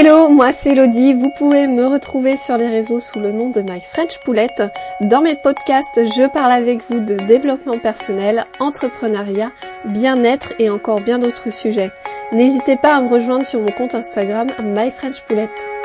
Hello, moi c'est Elodie, vous pouvez me retrouver sur les réseaux sous le nom de My French Poulette. Dans mes podcasts, je parle avec vous de développement personnel, entrepreneuriat, bien-être et encore bien d'autres sujets. N'hésitez pas à me rejoindre sur mon compte Instagram My French Poulette.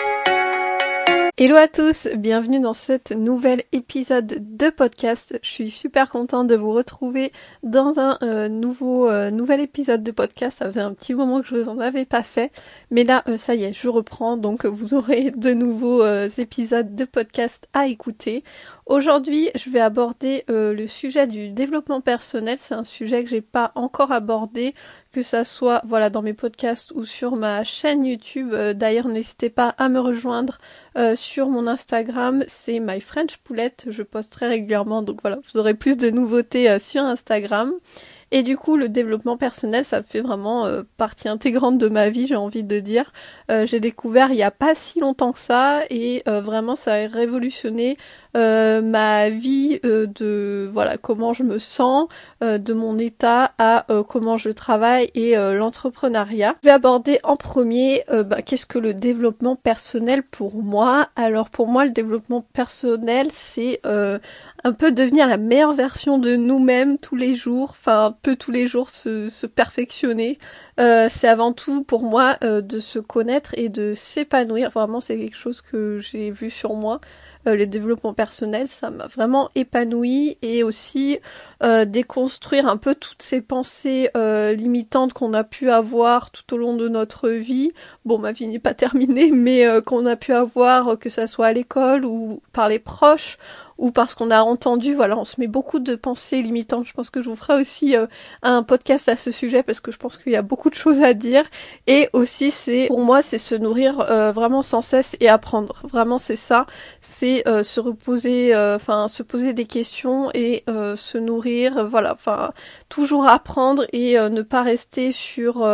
Hello à tous, bienvenue dans cet nouvel épisode de podcast. Je suis super contente de vous retrouver dans un euh, nouveau euh, nouvel épisode de podcast. Ça faisait un petit moment que je vous en avais pas fait, mais là euh, ça y est, je reprends donc vous aurez de nouveaux épisodes de podcast à écouter. Aujourd'hui, je vais aborder le sujet du développement personnel. C'est un sujet que j'ai pas encore abordé que ça soit voilà dans mes podcasts ou sur ma chaîne YouTube. Euh, d'ailleurs, n'hésitez pas à me rejoindre euh, sur mon Instagram, c'est My French Poulette. Je poste très régulièrement, donc voilà, vous aurez plus de nouveautés euh, sur Instagram. Et du coup, le développement personnel, ça fait vraiment partie intégrante de ma vie, j'ai envie de dire. j'ai découvert il y a pas si longtemps que ça, et vraiment, ça a révolutionné euh, ma vie euh, de voilà comment je me sens, euh, de mon état à comment je travaille et l'entrepreneuriat. Je vais aborder en premier bah, qu'est-ce que le développement personnel pour moi. Alors pour moi le développement personnel c'est un peu devenir la meilleure version de nous-mêmes tous les jours, enfin un peu tous les jours se, perfectionner. c'est avant tout pour moi de se connaître et de s'épanouir. Vraiment c'est quelque chose que j'ai vu sur moi. Euh, le développement personnel, ça m'a vraiment épanoui et aussi euh, déconstruire un peu toutes ces pensées euh, limitantes qu'on a pu avoir tout au long de notre vie. Bon, ma vie n'est pas terminée, mais qu'on a pu avoir, que ça soit à l'école ou par les proches ou parce qu'on a entendu, voilà, on se met beaucoup de pensées limitantes. Je pense que je vous ferai aussi euh, un podcast à ce sujet parce que je pense qu'il y a beaucoup de choses à dire. Et aussi, c'est pour moi, c'est se nourrir euh, vraiment sans cesse et apprendre. Vraiment, c'est ça. C'est euh, se reposer, enfin, se poser des questions et se nourrir. Voilà, enfin, toujours apprendre et ne pas rester sur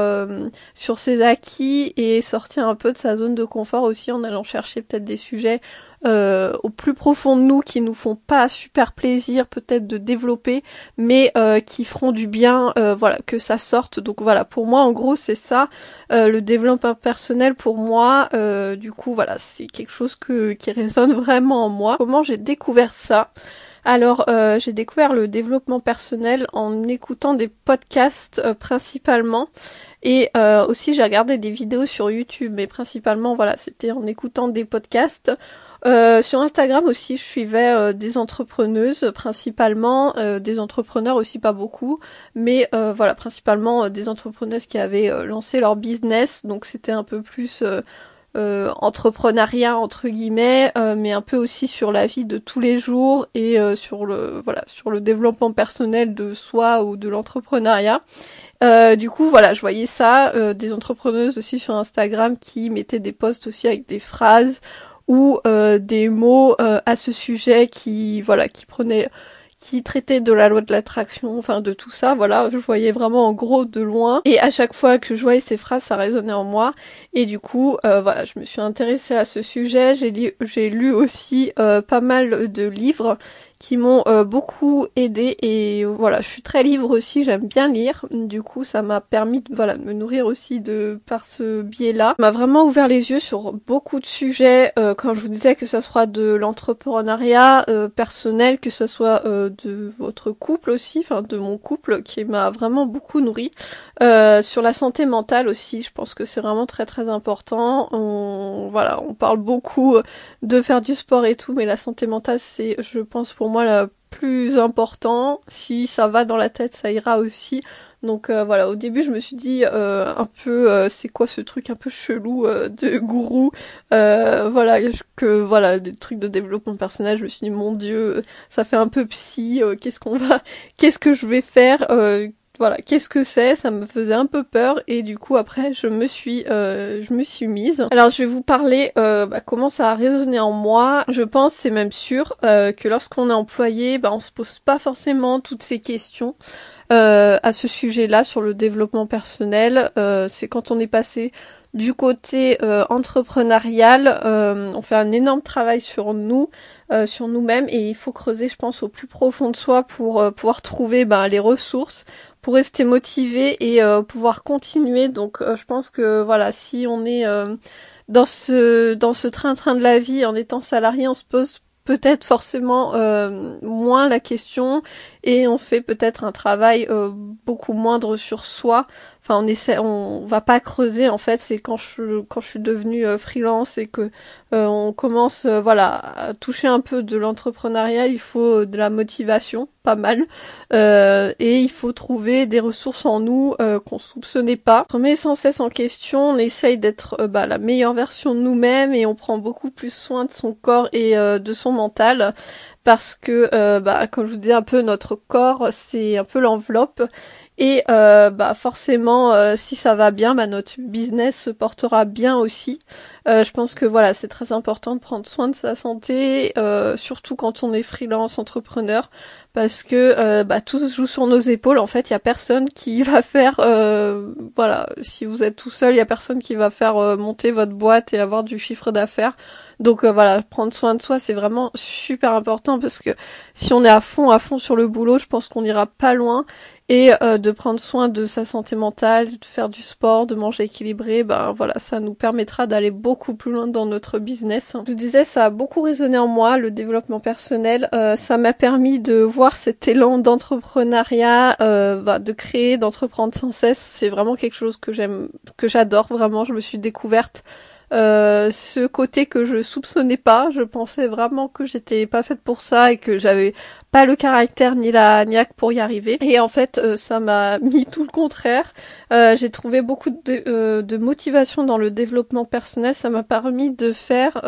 sur ses acquis et sortir un peu de sa zone de confort aussi en allant chercher peut-être des sujets euh, au plus profond de nous qui nous font pas super plaisir peut-être de développer mais euh, qui feront du bien euh, voilà que ça sorte. Donc voilà pour moi en gros c'est ça. Le développement personnel pour moi du coup voilà c'est quelque chose que qui résonne vraiment en moi. Comment j'ai découvert ça? Alors, j'ai découvert le développement personnel en écoutant des podcasts principalement. Et aussi, j'ai regardé des vidéos sur YouTube, mais principalement, voilà, c'était en écoutant des podcasts. Euh, sur Instagram aussi, je suivais euh, des entrepreneuses principalement, euh, des entrepreneurs aussi pas beaucoup, mais voilà principalement des entrepreneuses qui avaient lancé leur business, donc c'était un peu plus entrepreneuriat entre guillemets, mais un peu aussi sur la vie de tous les jours et sur le voilà sur le développement personnel de soi ou de l'entrepreneuriat. du coup, voilà, je voyais ça, des entrepreneuses aussi sur Instagram qui mettaient des posts aussi avec des phrases ou euh, des mots euh, à ce sujet qui voilà qui prenaient qui traitait de la loi de l'attraction, enfin de tout ça, voilà, je voyais vraiment en gros de loin. Et à chaque fois que je voyais ces phrases, ça résonnait en moi. Et du coup, euh, voilà, je me suis intéressée à ce sujet. J'ai lu, j'ai lu aussi pas mal de livres qui m'ont euh, beaucoup aidé et voilà, je suis très livre aussi, j'aime bien lire. Du coup, ça m'a permis de voilà, de me nourrir aussi de par ce biais-là. m'a vraiment ouvert les yeux sur beaucoup de sujets euh, quand je vous disais que ça soit de l'entrepreneuriat euh, personnel, que ce soit de votre couple aussi, enfin de mon couple qui m'a vraiment beaucoup nourri. sur la santé mentale aussi, je pense que c'est vraiment très très important. On voilà, on parle beaucoup de faire du sport et tout, mais la santé mentale c'est je pense pour moi le plus important. Si ça va dans la tête, ça ira aussi. Donc euh, voilà, au début je me suis dit euh, un peu euh, c'est quoi ce truc un peu chelou de gourou, voilà que voilà des trucs de développement personnel. Je me suis dit mon dieu, ça fait un peu psy. qu'est-ce qu'on va, qu'est-ce que je vais faire voilà, qu'est-ce que c'est? Ça me faisait un peu peur et du coup après je me suis, euh, je me suis mise. Alors je vais vous parler euh, bah, comment ça a résonné en moi. Je pense, c'est même sûr, euh, que lorsqu'on est employé, bah, on se pose pas forcément toutes ces questions. à ce sujet-là sur le développement personnel, c'est quand on est passé du côté entrepreneurial, on fait un énorme travail sur nous, sur nous-mêmes, et il faut creuser, je pense, au plus profond de soi pour pouvoir trouver ben, les ressources pour rester motivé et euh, pouvoir continuer. Donc euh, je pense que voilà, si on est euh, dans ce dans ce train-train de la vie, en étant salarié, on se pose peut-être forcément euh, moins la question et on fait peut-être un travail euh, beaucoup moindre sur soi. Enfin, on essaie, on va pas creuser en fait. C'est quand je quand je suis devenue euh, freelance et que on commence, voilà, à toucher un peu de l'entrepreneuriat. Il faut de la motivation, pas mal, et il faut trouver des ressources en nous qu'on soupçonnait pas. On remet sans cesse en question. On essaye d'être bah, la meilleure version de nous-mêmes et on prend beaucoup plus soin de son corps et de son mental parce que, euh, bah, comme je vous dis un peu, notre corps, c'est un peu l'enveloppe. Et euh, bah forcément, euh, si ça va bien, bah, notre business se portera bien aussi. je pense que voilà, c'est très important de prendre soin de sa santé, surtout quand on est freelance, entrepreneur, parce que bah, tout se joue sur nos épaules. En fait, il y a personne qui va faire, voilà, si vous êtes tout seul, il y a personne qui va faire monter votre boîte et avoir du chiffre d'affaires. Donc euh, voilà, prendre soin de soi, c'est vraiment super important parce que si on est à fond, à fond sur le boulot, je pense qu'on n'ira pas loin. Et euh, de prendre soin de sa santé mentale, de faire du sport, de manger équilibré, ben voilà, ça nous permettra d'aller beaucoup plus loin dans notre business. Je vous disais, ça a beaucoup résonné en moi, le développement personnel. Euh, ça m'a permis de cet élan d'entrepreneuriat, bah, de créer, d'entreprendre sans cesse. C'est vraiment quelque chose que j'aime, que j'adore vraiment. Je me suis découverte euh, ce côté que je soupçonnais pas, je pensais vraiment que j'étais pas faite pour ça et que j'avais pas le caractère ni la niaque pour y arriver. Et en fait, euh, ça m'a mis tout le contraire. Euh, j'ai trouvé beaucoup de, de, motivation dans le développement personnel. Ça m'a permis de faire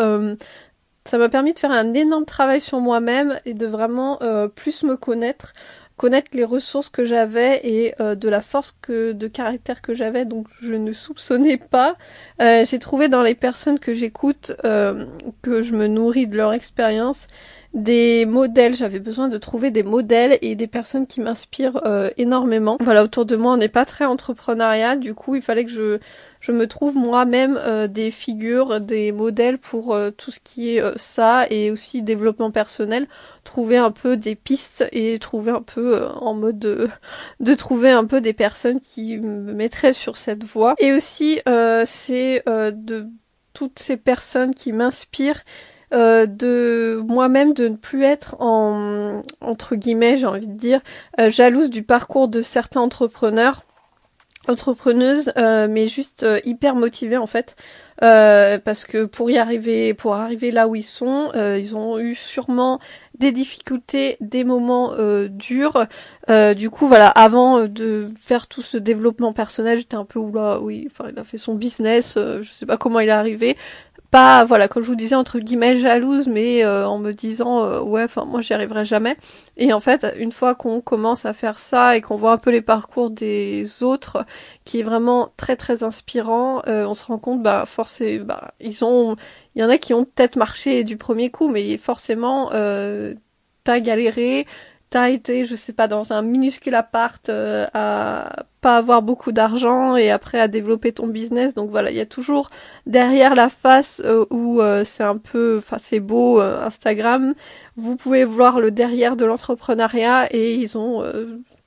ça m'a permis de faire un énorme travail sur moi-même et de vraiment plus me connaître connaître les ressources que j'avais et euh, de la force de caractère que j'avais. Donc je ne soupçonnais pas. Euh, j'ai trouvé dans les personnes que j'écoute euh, que je me nourris de leur expérience des modèles. J'avais besoin de trouver des modèles et des personnes qui m'inspirent énormément. Voilà autour de moi on n'est pas très entrepreneurial. Du coup il fallait que je je me trouve moi-même euh, des figures, des modèles pour euh, tout ce qui est euh, ça et aussi développement personnel, trouver un peu des pistes et trouver un peu en mode de, de, trouver un peu des personnes qui me mettraient sur cette voie. Et aussi c'est de toutes ces personnes qui m'inspirent de moi-même de ne plus être en entre guillemets j'ai envie de dire jalouse du parcours de certains entrepreneurs entrepreneuse, euh, mais juste euh, hyper motivée en fait, euh, parce que pour y arriver, pour arriver là où ils sont, ils ont eu sûrement des difficultés, des moments durs. du coup, voilà, avant de faire tout ce développement personnel, j'étais un peu oula, oui, enfin, il a fait son business, je sais pas comment il est arrivé pas voilà comme je vous disais entre guillemets jalouse mais euh, en me disant euh, ouais enfin moi j'y arriverai jamais. Et en fait une fois qu'on commence à faire ça et qu'on voit un peu les parcours des autres qui est vraiment très très inspirant euh, on se rend compte bah forcément bah ils ont il y en a qui ont peut-être marché du premier coup mais forcément t'as galéré t'as été, je sais pas, dans un minuscule appart euh, à pas avoir beaucoup d'argent et après à développer ton business. Donc voilà, il y a toujours derrière la face euh, où euh, c'est un peu, enfin c'est beau Instagram. Vous pouvez voir le derrière de l'entrepreneuriat et ils ont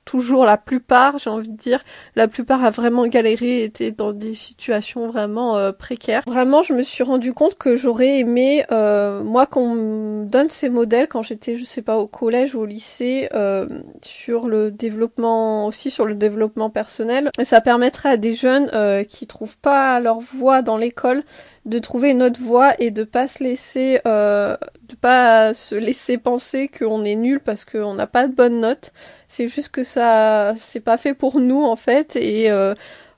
toujours la plupart, j'ai envie de dire, la plupart a vraiment galéré, était dans des situations vraiment euh, précaires. Vraiment, je me suis rendu compte que j'aurais aimé, euh, moi, qu'on me donne ces modèles quand j'étais, je sais pas, au collège ou au lycée, euh, sur le développement, aussi sur le développement personnel. Et ça permettrait à des jeunes qui trouvent pas leur voie dans l'école de trouver une autre voie et de pas se laisser euh, de pas se laisser penser qu'on est nul parce qu'on n'a pas de bonnes notes. C'est juste que c'est pas fait pour nous en fait et euh,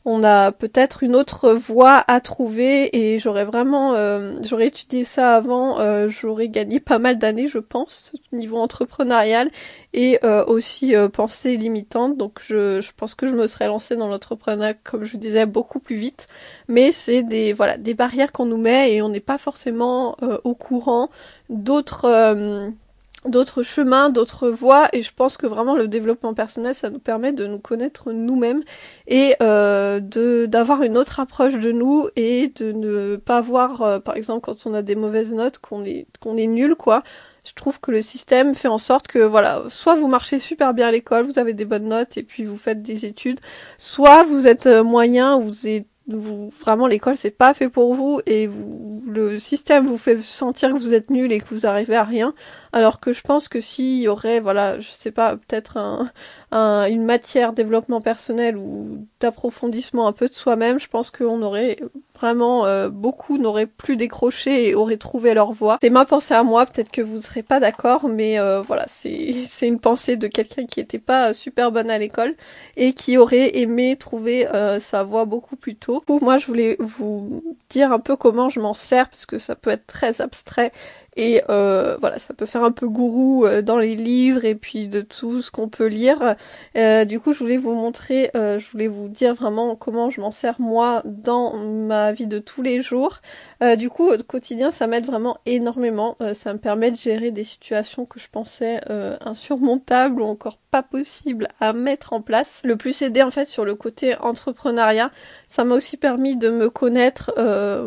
on a peut-être une autre voie à trouver et j'aurais vraiment euh, j'aurais étudié ça avant euh, j'aurais gagné pas mal d'années je pense niveau entrepreneurial et aussi pensée limitante. Donc je, je pense que je me serais lancée dans l'entrepreneuriat comme je vous disais beaucoup plus vite. Mais c'est des voilà des barrières qu'on nous met et on n'est pas forcément au courant d'autres d'autres chemins, d'autres voies, et je pense que vraiment le développement personnel, ça nous permet de nous connaître nous-mêmes et euh, de d'avoir une autre approche de nous et de ne pas voir, euh, par exemple, quand on a des mauvaises notes, qu'on est qu'on est nul, quoi. Je trouve que le système fait en sorte que voilà, soit vous marchez super bien à l'école, vous avez des bonnes notes et puis vous faites des études, soit vous êtes euh, moyen, vous êtes vous vraiment l'école c'est pas fait pour vous et vous le système vous fait sentir que vous êtes nul et que vous arrivez à rien. Alors que je pense que s'il y aurait voilà je sais pas peut-être un, une matière développement personnel ou d'approfondissement un peu de soi-même je pense qu'on aurait vraiment euh, beaucoup n'auraient plus décroché et auraient trouvé leur voie. C'est ma pensée à moi peut-être que vous ne serez pas d'accord mais euh, voilà c'est une pensée de quelqu'un qui était pas super bonne à l'école et qui aurait aimé trouver euh, sa voie beaucoup plus tôt. Pour moi, je voulais vous dire un peu comment je m'en sers, parce que ça peut être très abstrait et euh, voilà, ça peut faire un peu gourou euh, dans les livres et puis de tout ce qu'on peut lire. Euh, du coup, je voulais vous montrer, je voulais vous dire vraiment comment je m'en sers moi dans ma vie de tous les jours. du coup, au quotidien, ça m'aide vraiment énormément. ça me permet de gérer des situations que je pensais insurmontables ou encore pas possibles à mettre en place. Le plus aidé en fait sur le côté entrepreneuriat, ça m'a aussi permis de me connaître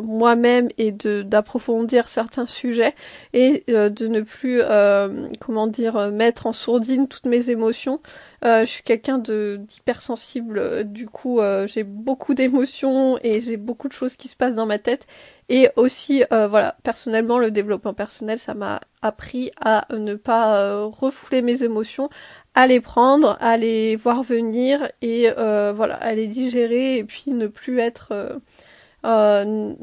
moi-même et de d'approfondir certains sujets et euh, de ne plus, euh, comment dire, mettre en sourdine toutes mes émotions. Euh, je suis quelqu'un de d'hypersensible, du coup j'ai beaucoup d'émotions et j'ai beaucoup de choses qui se passent dans ma tête. Et aussi, voilà, personnellement, le développement personnel, ça m'a appris à ne pas refouler mes émotions, à les prendre, à les voir venir et voilà, à les digérer et puis ne plus être euh,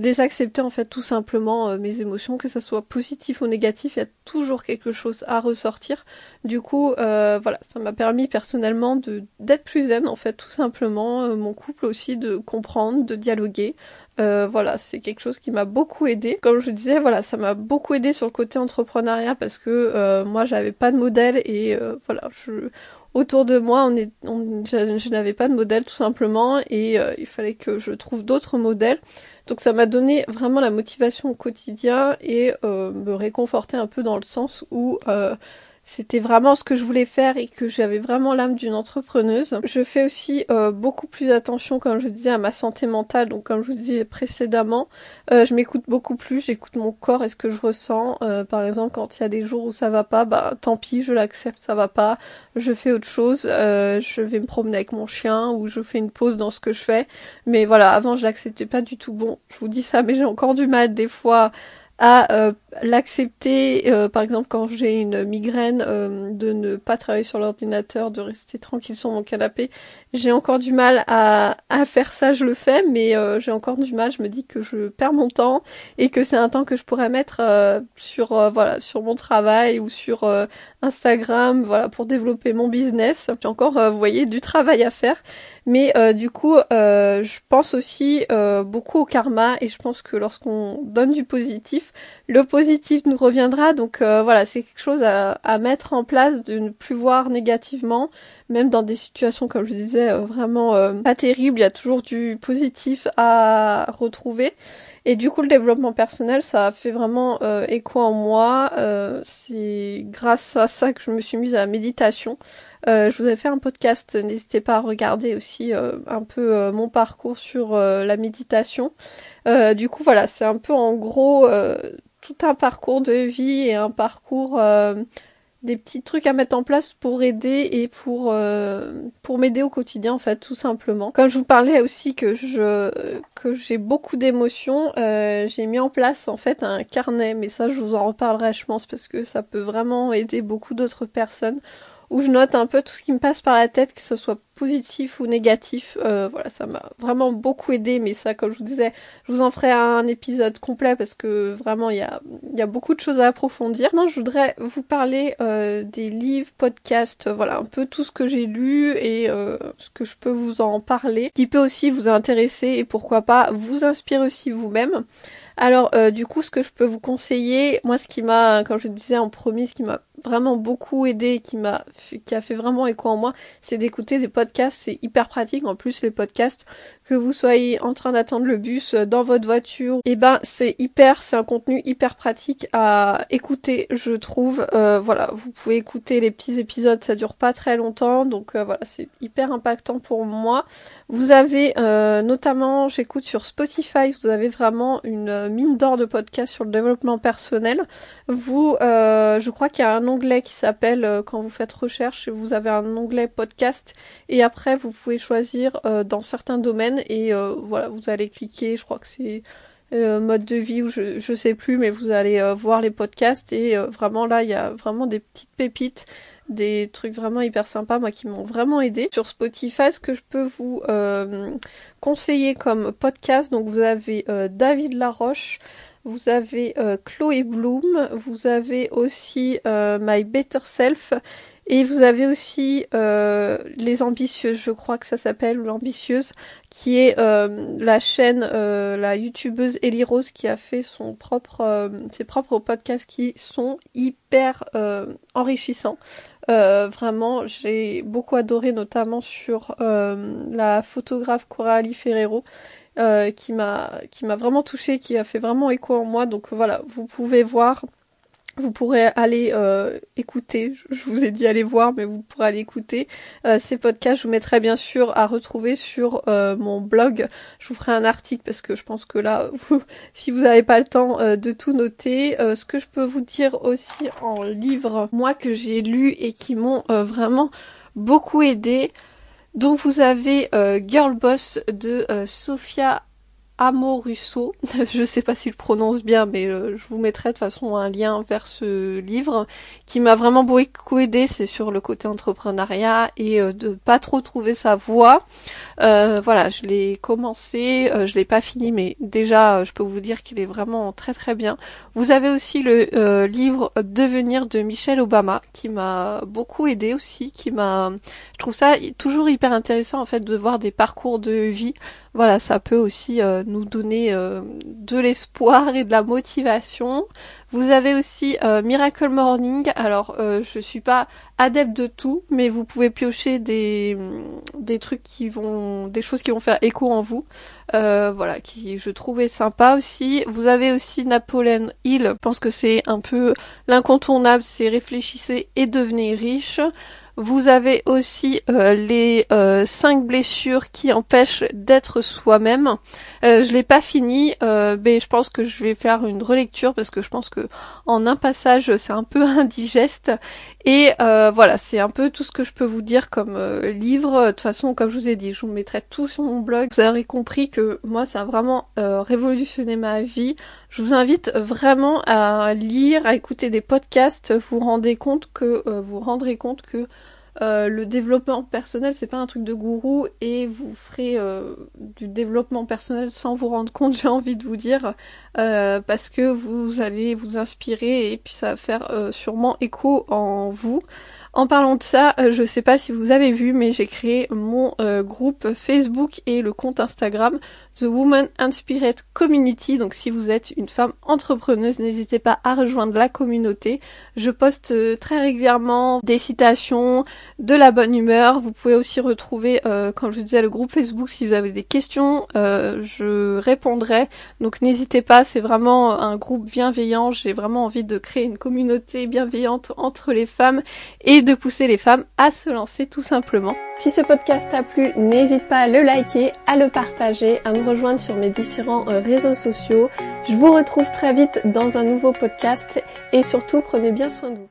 les accepter en fait tout simplement euh, mes émotions, que ce soit positif ou négatif, il y a toujours quelque chose à ressortir. Du coup, euh, voilà, ça m'a permis personnellement de d'être plus zen en fait tout simplement, mon couple aussi de comprendre, de dialoguer. voilà, c'est quelque chose qui m'a beaucoup aidé. Comme je disais, voilà, ça m'a beaucoup aidé sur le côté entrepreneuriat parce que moi j'avais pas de modèle et voilà, je autour de moi, on est, je, n'avais pas de modèle tout simplement et euh, il fallait que je trouve d'autres modèles. Donc ça m'a donné vraiment la motivation au quotidien et euh, me réconforter un peu dans le sens où euh, c'était vraiment ce que je voulais faire et que j'avais vraiment l'âme d'une entrepreneuse. Je fais aussi euh, beaucoup plus attention, comme je disais, à ma santé mentale. Donc comme je vous disais précédemment, euh, je m'écoute beaucoup plus, j'écoute mon corps et ce que je ressens. Euh, par exemple, quand il y a des jours où ça va pas, bah tant pis, je l'accepte, ça va pas. Je fais autre chose. je vais me promener avec mon chien ou je fais une pause dans ce que je fais. Mais voilà, avant je l'acceptais pas du tout. Bon, je vous dis ça, mais j'ai encore du mal des fois à euh, l'accepter, euh, par exemple quand j'ai une migraine, euh, de ne pas travailler sur l'ordinateur, de rester tranquille sur mon canapé. J'ai encore du mal à, à faire ça, je le fais, mais j'ai encore du mal, je me dis que je perds mon temps et que c'est un temps que je pourrais mettre sur voilà sur mon travail ou sur Instagram, voilà pour développer mon business. J'ai encore, vous voyez, du travail à faire. Mais du coup, je pense aussi beaucoup au karma et je pense que lorsqu'on donne du positif, le positif nous reviendra. Donc euh, voilà, c'est quelque chose à, mettre en place, de ne plus voir négativement, même dans des situations, comme je disais, euh, vraiment euh, pas terribles, il y a toujours du positif à retrouver. Et du coup, le développement personnel, ça a fait vraiment écho en moi. c'est grâce à ça que je me suis mise à la méditation. je vous ai fait un podcast, n'hésitez pas à regarder aussi un peu mon parcours sur la méditation. Euh, du coup, voilà, c'est un peu en gros euh, tout un parcours de vie et un parcours euh, des petits trucs à mettre en place pour aider et pour pour m'aider au quotidien en fait tout simplement. Comme je vous parlais aussi que je que j'ai beaucoup d'émotions, j'ai mis en place en fait un carnet, mais ça je vous en reparlerai je pense parce que ça peut vraiment aider beaucoup d'autres personnes où je note un peu tout ce qui me passe par la tête, que ce soit positif ou négatif. Euh, voilà, ça m'a vraiment beaucoup aidé, mais ça, comme je vous disais, je vous en ferai un épisode complet parce que vraiment, il y a, beaucoup de choses à approfondir. Non, je voudrais vous parler euh, des livres, podcasts, voilà, un peu tout ce que j'ai lu et euh, ce que je peux vous en parler, qui peut aussi vous intéresser et pourquoi pas vous inspirer aussi vous-même. Alors, du coup, ce que je peux vous conseiller, moi, ce qui m'a, comme je disais en premier, ce qui m'a vraiment beaucoup aidé, qui m'a, qui a fait vraiment écho en moi, c'est d'écouter des podcasts. C'est hyper pratique. En plus, les podcasts, que vous soyez en train d'attendre le bus euh, dans votre voiture, et eh ben c'est hyper, c'est un contenu hyper pratique à écouter, je trouve. Euh, voilà, vous pouvez écouter les petits épisodes, ça dure pas très longtemps, donc euh, voilà, c'est hyper impactant pour moi. Vous avez notamment, j'écoute sur Spotify, vous avez vraiment une mine d'or de podcasts sur le développement personnel. Vous, je crois qu'il y a un onglet qui s'appelle quand vous faites recherche, vous avez un onglet podcast et après vous pouvez choisir dans certains domaines et voilà vous allez cliquer. Je crois que c'est mode de vie ou je sais plus, mais vous allez voir les podcasts et vraiment là il y a vraiment des petites pépites des trucs vraiment hyper sympas, moi qui m'ont vraiment aidé. Sur Spotify, ce que je peux vous euh, conseiller comme podcast, donc vous avez euh, David Laroche, vous avez euh, Chloé Bloom, vous avez aussi My Better Self et vous avez aussi euh, les ambitieuses, je crois que ça s'appelle, ou l'ambitieuse, qui est euh, la chaîne, euh, la youtubeuse Ellie Rose qui a fait son propre, ses propres podcasts qui sont hyper enrichissants. vraiment, j'ai beaucoup adoré, notamment sur la photographe Coralie Ferrero. Qui m'a qui m'a vraiment touché, qui a fait vraiment écho en moi. Donc voilà, vous pouvez voir vous pourrez aller euh, écouter, je vous ai dit aller voir, mais vous pourrez aller écouter euh, ces podcasts. Je vous mettrai bien sûr à retrouver sur euh, mon blog. Je vous ferai un article parce que je pense que là, vous, si vous n'avez pas le temps de tout noter, ce que je peux vous dire aussi en livre, moi que j'ai lu et qui m'ont vraiment beaucoup aidé. Donc vous avez Girl Boss de Sophia Amoruso, je sais pas s'il prononce bien, mais euh, je vous mettrai de façon un lien vers ce livre qui m'a vraiment beaucoup aidé. C'est sur le côté entrepreneuriat et euh, de pas trop trouver sa voie. Euh, voilà, je l'ai commencé, je l'ai pas fini, mais déjà, je peux vous dire qu'il est vraiment très très bien. Vous avez aussi le livre Devenir de Michelle Obama qui m'a beaucoup aidé aussi, qui m'a, je trouve ça toujours hyper intéressant en fait de voir des parcours de vie voilà, ça peut aussi euh, nous donner euh, de l'espoir et de la motivation. Vous avez aussi euh, Miracle Morning. Alors, je suis pas adepte de tout, mais vous pouvez piocher des des trucs qui vont, des choses qui vont faire écho en vous. voilà, qui je trouvais sympa aussi. Vous avez aussi Napoleon Hill. Je pense que c'est un peu l'incontournable. C'est réfléchissez et devenez riche. Vous avez aussi euh, les euh, cinq blessures qui empêchent d'être soi-même. Euh, je l'ai pas fini, euh, mais je pense que je vais faire une relecture parce que je pense que en un passage c'est un peu indigeste. Et voilà, c'est un peu tout ce que je peux vous dire comme livre. De toute façon, comme je vous ai dit, je vous mettrai tout sur mon blog. Vous aurez compris que moi ça a vraiment révolutionné ma vie. Je vous invite vraiment à lire, à écouter des podcasts. Vous rendez compte que vous rendrez compte que euh, le développement personnel, c'est pas un truc de gourou et vous ferez euh, du développement personnel sans vous rendre compte, j'ai envie de vous dire, euh, parce que vous allez vous inspirer et puis ça va faire sûrement écho en vous. En parlant de ça, je sais pas si vous avez vu, mais j'ai créé mon groupe Facebook et le compte Instagram The Woman Inspired Community. Donc si vous êtes une femme entrepreneuse, n'hésitez pas à rejoindre la communauté. Je poste euh, très régulièrement des citations, de la bonne humeur. Vous pouvez aussi retrouver, euh, comme je vous disais, le groupe Facebook si vous avez des questions. Euh, je répondrai. Donc n'hésitez pas, c'est vraiment un groupe bienveillant. J'ai vraiment envie de créer une communauté bienveillante entre les femmes et de pousser les femmes à se lancer tout simplement. Si ce podcast t'a plu, n'hésite pas à le liker, à le partager, à me rejoindre sur mes différents euh, réseaux sociaux. Je vous retrouve très vite dans un nouveau podcast et surtout prenez bien soin de vous.